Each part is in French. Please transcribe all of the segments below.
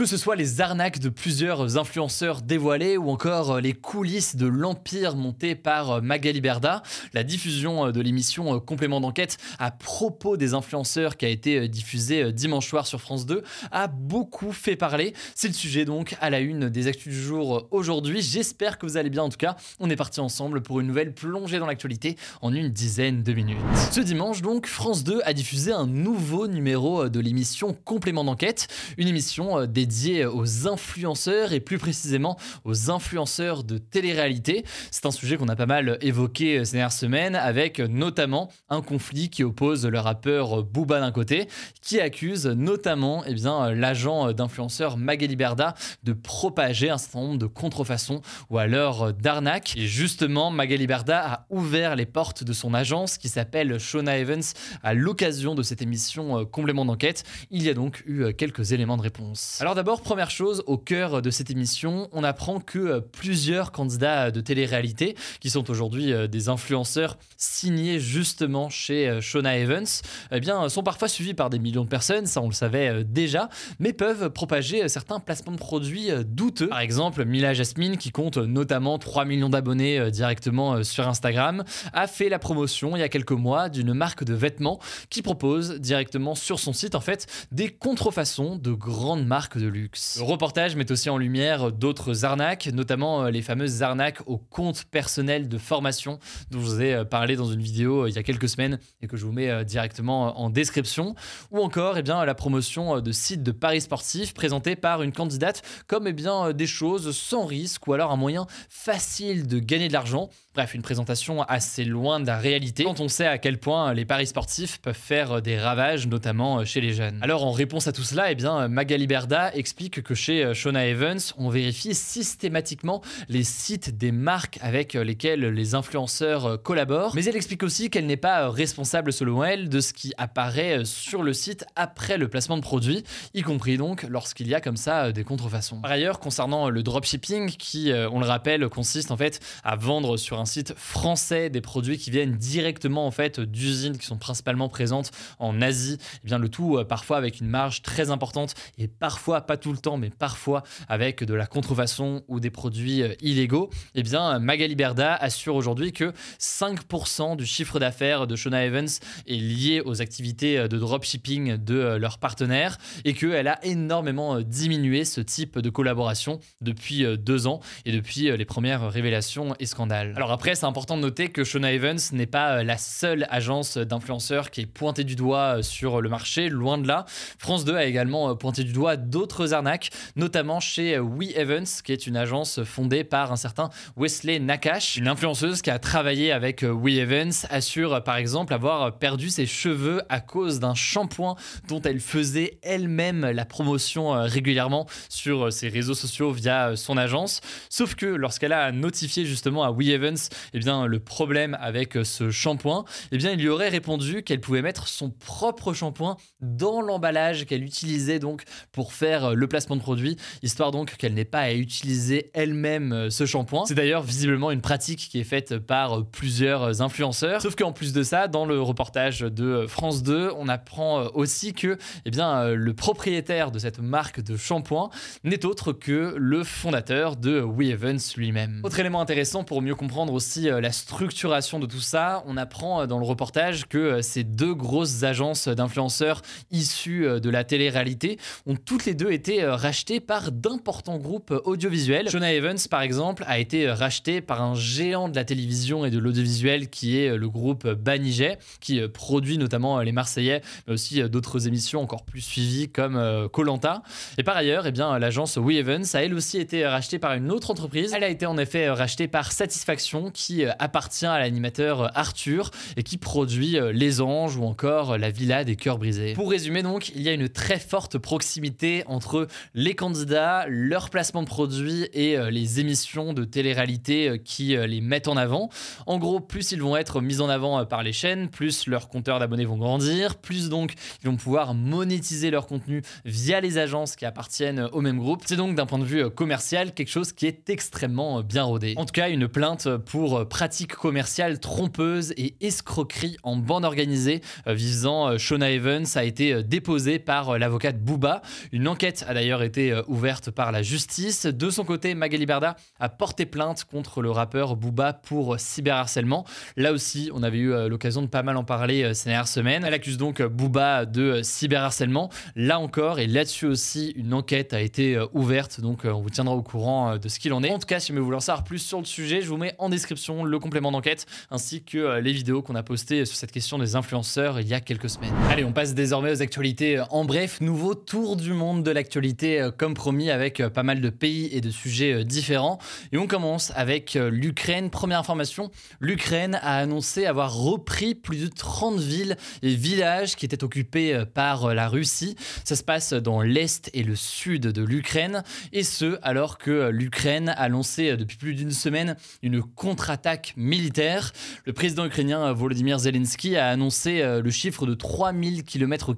Que ce soit les arnaques de plusieurs influenceurs dévoilés ou encore les coulisses de l'empire monté par Magali Berda, la diffusion de l'émission Complément d'enquête à propos des influenceurs qui a été diffusée dimanche soir sur France 2 a beaucoup fait parler. C'est le sujet donc à la une des actus du jour aujourd'hui. J'espère que vous allez bien en tout cas. On est parti ensemble pour une nouvelle plongée dans l'actualité en une dizaine de minutes. Ce dimanche donc, France 2 a diffusé un nouveau numéro de l'émission Complément d'enquête, une émission dédiée aux influenceurs et plus précisément aux influenceurs de télé-réalité. C'est un sujet qu'on a pas mal évoqué ces dernières semaines avec notamment un conflit qui oppose le rappeur Booba d'un côté qui accuse notamment eh bien, l'agent d'influenceur Magali Berda de propager un certain nombre de contrefaçons ou alors d'arnaques. Et justement, Magali Berda a ouvert les portes de son agence qui s'appelle Shona Evans à l'occasion de cette émission complément d'enquête. Il y a donc eu quelques éléments de réponse. D'abord, première chose, au cœur de cette émission, on apprend que euh, plusieurs candidats de télé-réalité, qui sont aujourd'hui euh, des influenceurs signés justement chez euh, Shona Evans, eh bien, sont parfois suivis par des millions de personnes, ça on le savait déjà, mais peuvent propager certains placements de produits douteux. Par exemple, Mila Jasmine, qui compte notamment 3 millions d'abonnés directement sur Instagram, a fait la promotion il y a quelques mois d'une marque de vêtements qui propose directement sur son site en fait des contrefaçons de grandes marques Le reportage met aussi en lumière d'autres arnaques, notamment euh, les fameuses arnaques au compte personnel de formation dont je vous ai euh, parlé dans une vidéo euh, il y a quelques semaines et que je vous mets directement en description, ou encore eh la promotion de sites de paris sportifs présentés par une candidate comme eh bien, des choses sans risque ou alors un moyen facile de gagner de l'argent. Bref, une présentation assez loin de la réalité quand on sait à quel point les paris sportifs peuvent faire des ravages, notamment chez les jeunes. Alors en réponse à tout cela, eh bien, Magali Berda explique que chez euh, Shona Evans, on vérifie systématiquement les sites des marques avec euh, lesquelles les influenceurs euh, collaborent, mais elle explique aussi qu'elle n'est pas responsable selon elle de ce qui apparaît sur le site après le placement de produits, y compris donc lorsqu'il y a comme ça des contrefaçons. Par ailleurs, concernant le dropshipping, qui, on le rappelle, consiste en fait à vendre sur un site français des produits qui viennent directement en fait d'usines qui sont principalement présentes en Asie, et eh bien le tout parfois avec une marge très importante et parfois pas tout le temps, mais parfois avec de la contrefaçon ou des produits euh, illégaux, eh bien Magali Berda assure aujourd'hui que 5% du chiffre d'affaires de Shona Evans est lié aux activités euh, de dropshipping de euh, leurs partenaires et qu'elle a énormément diminué ce type de collaboration depuis deux ans et depuis les premières révélations et scandales. Alors après, c'est important de noter que Shona Evans n'est pas la seule agence d'influenceurs qui est pointée du doigt sur le marché, loin de là. France 2 a également pointé du doigt d'autres arnaques, notamment chez We Evans, qui est une agence fondée par un certain Wesley Nakash, une influenceuse qui a travaillé avec We Evans, assure par exemple avoir perdu ses cheveux à cause d'un shampoing dont elle faisait elle-même la promotion euh, régulièrement sur ses réseaux sociaux via son agence. Sauf que lorsqu'elle a notifié justement à We Evans eh bien, le problème avec ce shampoing, eh bien, il lui aurait répondu qu'elle pouvait mettre son propre shampoing dans l'emballage qu'elle utilisait donc pour faire le placement de produit, histoire donc qu'elle n'ait pas à utiliser elle-même euh, ce shampoing. C'est d'ailleurs visiblement une pratique qui est faite par plusieurs influenceurs. Sauf qu'en plus de ça, dans le reportage de France 2, on apprend aussi que eh bien, le propriétaire de cette marque de shampoing n'est autre que le fondateur de We Evans lui-même. Autre élément intéressant pour mieux comprendre aussi la structuration de tout ça, on apprend dans le reportage que ces deux grosses agences d'influenceurs issues de la télé-réalité ont toutes les deux été rachetées par d'importants groupes audiovisuels. Jonah Evans, par exemple, a été racheté par un géant de la télévision et de l'audiovisuel qui est le groupe Banijay, qui produit notamment les Marseillais, mais aussi d'autres émissions encore plus suivies comme Colanta. et par ailleurs, eh l'agence We Evans a elle aussi été rachetée par une autre entreprise. Elle a été en effet rachetée par Satisfaction, qui appartient à l'animateur Arthur et qui produit Les Anges ou encore La Villa des Cœurs Brisés. Pour résumer donc, il y a une très forte proximité entre les candidats, leur placement de produits et les émissions de télé-réalité qui les mettent en avant. En gros, plus ils vont être mis en avant par les chaînes, plus leurs compteurs d'abonnés vont grandir, plus donc ils vont pouvoir monétiser leur contenu via les agences qui appartiennent au même groupe. C'est donc d'un point de vue commercial quelque chose qui est extrêmement bien rodé. En tout cas, une plainte pour pratiques commerciales trompeuses et escroquerie en bande organisée euh, visant euh, Shona Evans a été déposée par l'avocate Booba. Une enquête a d'ailleurs été euh, ouverte par la justice. De son côté, Magali Berda a porté plainte contre le rappeur Booba pour cyberharcèlement. Là aussi, on avait eu l'occasion de pas mal en parler ces dernières semaines. Elle accuse donc Booba de cyberharcèlement. Là encore, et là-dessus aussi, une enquête a été euh, ouverte, donc euh, on vous tiendra au courant euh, de ce qu'il en est. En tout cas, si vous voulez en savoir plus sur le sujet, je vous mets en description le complément d'enquête ainsi que les vidéos qu'on a postées sur cette question des influenceurs il y a quelques semaines. Allez, on passe désormais aux actualités. En bref, nouveau tour du monde de l'actualité comme promis avec pas mal de pays et de sujets différents. Et on commence avec l'Ukraine. Première information, l'Ukraine a annoncé avoir repris plus de 30 villes et villages qui étaient occupés par la Russie. Ça se passe dans l'est et le sud de l'Ukraine, et ce alors que l'Ukraine a lancé depuis plus d'une semaine une contre-attaque militaire. Le président ukrainien Volodymyr Zelensky a annoncé euh, le chiffre de 3000 km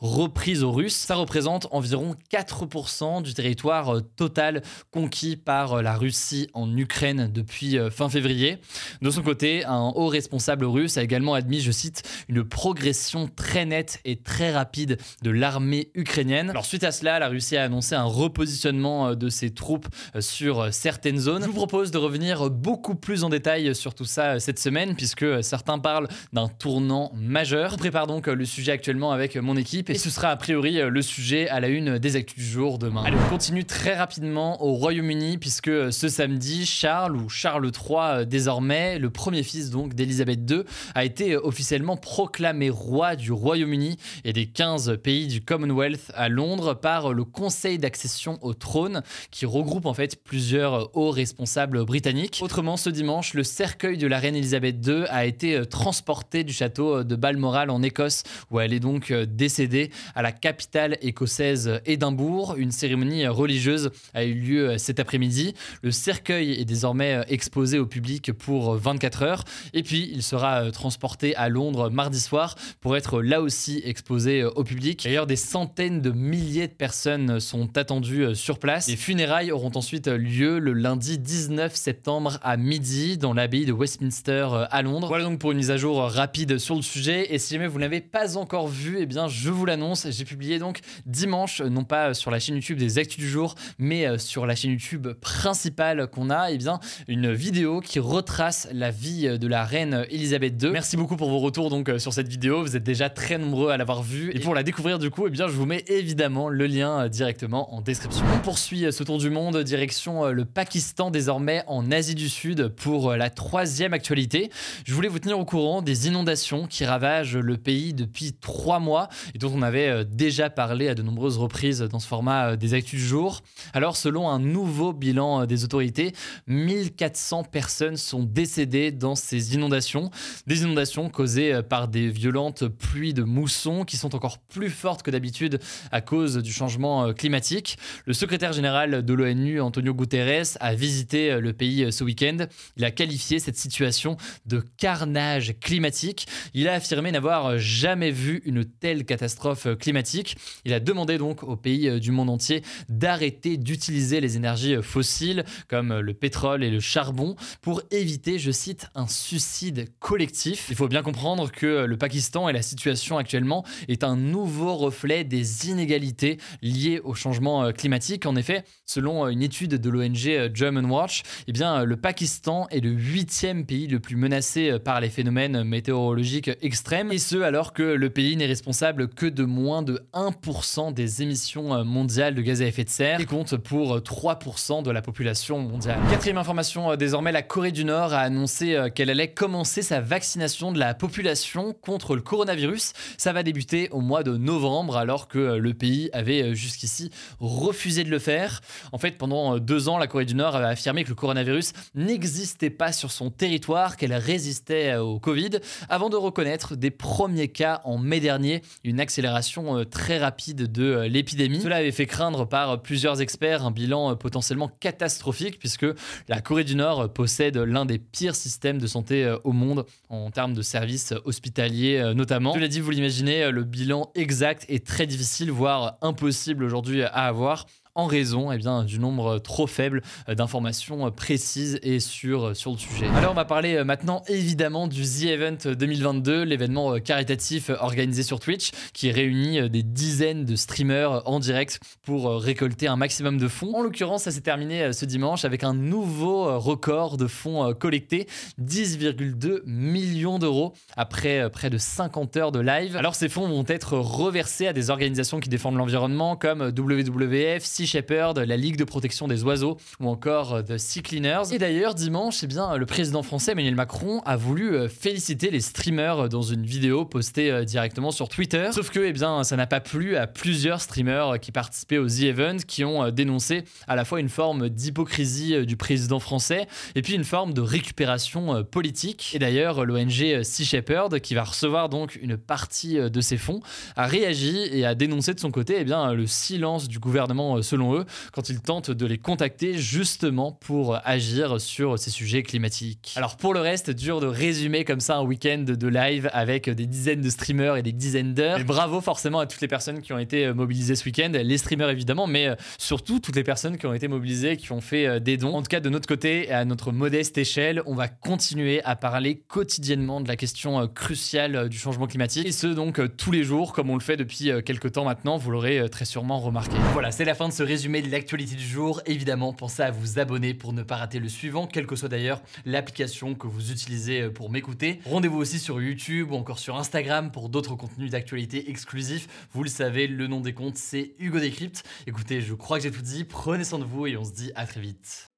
repris aux Russes. Ça représente environ 4% du territoire euh, total conquis par euh, la Russie en Ukraine depuis fin février. De son côté, un haut responsable russe a également admis, je cite, une progression très nette et très rapide de l'armée ukrainienne. Alors suite à cela, la Russie a annoncé un repositionnement euh, de ses troupes euh, sur euh, certaines zones. Je vous propose de revenir beaucoup plus en détail sur tout ça cette semaine puisque certains parlent d'un tournant majeur. Je prépare donc le sujet actuellement avec mon équipe et ce sera a priori le sujet à la une des actus du jour demain. Allez, on continue très rapidement au Royaume-Uni puisque ce samedi, Charles ou Charles III désormais, le premier fils donc II, a été officiellement proclamé roi du Royaume-Uni et des 15 pays du Commonwealth à Londres par le Conseil d'accession au trône qui regroupe en fait plusieurs hauts responsables britanniques. Autrement, ce dimanche, le cercueil de la reine Elisabeth II a été euh, transporté du château de Balmoral en Écosse où elle est donc euh, décédée à la capitale écossaise Édimbourg. Une cérémonie religieuse a eu lieu euh, cet après-midi. Le cercueil est désormais exposé au public pour 24 heures et puis il sera transporté à Londres mardi soir pour être là aussi exposé au public. D'ailleurs, des centaines de milliers de personnes sont attendues euh, sur place. Les funérailles auront ensuite lieu le lundi 19 septembre à midi dans l'abbaye de Westminster euh, à Londres. Voilà donc pour une mise à jour rapide sur le sujet. Et si jamais vous ne l'avez pas encore vu, eh bien je vous l'annonce. J'ai publié donc dimanche, non pas sur la chaîne YouTube des Actus du jour, mais euh, sur la chaîne YouTube principale qu'on a, eh bien une vidéo qui retrace la vie de la reine Elisabeth II. Merci beaucoup pour vos retours donc sur cette vidéo. Vous êtes déjà très nombreux à l'avoir vue. Et pour la découvrir du coup, eh bien je vous mets évidemment le lien euh, directement en description. On poursuit euh, ce tour du monde direction euh, le Pakistan désormais en Asie du Sud pour la troisième actualité. Je voulais vous tenir au courant des inondations qui ravagent le pays depuis trois mois et dont on avait déjà parlé à de nombreuses reprises dans ce format des actus du jour. Alors selon un nouveau bilan des autorités, 1400 personnes sont décédées dans ces inondations. Des inondations causées par des violentes pluies de mousson qui sont encore plus fortes que d'habitude à cause du changement euh, climatique. Le secrétaire général de l'ONU, Antonio Guterres, a visité euh, le pays euh, ce week-end. Il a qualifié cette situation de carnage climatique. Il a affirmé n'avoir jamais vu une telle catastrophe climatique. Il a demandé donc aux pays du monde entier d'arrêter d'utiliser les énergies fossiles comme le pétrole et le charbon pour éviter, je cite, un suicide collectif. Il faut bien comprendre que le Pakistan et la situation actuellement est un nouveau reflet des inégalités liées au changement climatique. En effet, selon une étude de l'ONG euh, German Watch, eh bien, le Pakistan Est le huitième pays le plus menacé par les phénomènes météorologiques extrêmes, et ce alors que le pays n'est responsable que de moins de 1% des émissions mondiales de gaz à effet de serre et compte pour 3% de la population mondiale. Quatrième information, désormais la Corée du Nord a annoncé qu'elle allait commencer sa vaccination de la population contre le coronavirus. Ça va débuter au mois de novembre alors que le pays avait jusqu'ici refusé de le faire. En fait, pendant deux ans, la Corée du Nord avait affirmé que le coronavirus n'existait pas sur son territoire, qu'elle résistait au Covid, avant de reconnaître des premiers cas en mai dernier, une accélération euh, très rapide de euh, l'épidémie. Cela avait fait craindre par plusieurs experts un bilan euh, potentiellement catastrophique puisque la Corée du Nord possède l'un des pires systèmes de santé au monde en termes de services hospitaliers notamment. Je l'ai dit, vous l'imaginez, le bilan exact est très difficile, voire impossible aujourd'hui à avoir en raison eh du nombre trop faible euh, d'informations euh, précises et sûres euh, sur le sujet. Alors on va parler maintenant évidemment du The Event 2022, l'événement caritatif organisé sur Twitch qui réunit des dizaines de streamers en direct pour récolter un maximum de fonds. En l'occurrence, ça s'est terminé ce dimanche avec un nouveau record de fonds collectés, 10,2 millions d'euros après près de 50 heures de live. Alors ces fonds vont être reversés à des organisations qui défendent l'environnement comme WWF, Shepherd, la Ligue de protection des oiseaux ou encore euh, The Sea Cleaners. Et d'ailleurs, dimanche, eh bien, le président français Emmanuel Macron a voulu euh, féliciter les streamers dans une vidéo postée euh, directement sur Twitter. Sauf que eh bien, ça n'a pas plu à plusieurs streamers qui participaient au The Event qui ont dénoncé à la fois une forme d'hypocrisie du président français et puis une forme de récupération politique. Et d'ailleurs, l'ONG Sea Shepherd, qui va recevoir donc une partie de ses fonds, a réagi et a dénoncé de son côté eh bien, le silence du gouvernement selon eux, quand ils tentent de les contacter justement pour agir sur ces sujets climatiques. Alors pour le reste, dur de résumer comme ça un week-end de live avec des dizaines de streamers et des dizaines d'heures. bravo forcément à toutes les personnes qui ont été euh, mobilisées ce week-end, les streamers évidemment, mais euh, surtout toutes les personnes qui ont été mobilisées, qui ont fait euh, des dons. En tout cas, de notre côté à notre modeste échelle, on va continuer à parler quotidiennement de la question cruciale du changement climatique, et ce donc tous les jours, comme on le fait depuis quelques temps maintenant, vous l'aurez très sûrement remarqué. Voilà, c'est la fin de ce résumé de l'actualité du jour. Évidemment, pensez à vous abonner pour ne pas rater le suivant, quelle que soit d'ailleurs l'application que vous utilisez euh, pour m'écouter. Rendez-vous aussi sur YouTube ou encore sur Instagram pour d'autres contenus d'actualité exclusifs. Vous le savez, le nom des comptes, c'est Hugo Décrypte. Écoutez, je crois que j'ai tout dit. Prenez soin de vous et on se dit à très vite.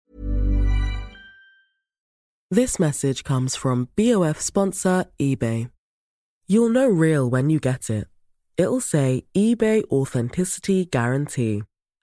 This message comes from BOF sponsor eBay. You'll know real when you get it. It'll say eBay Authenticity Guarantee.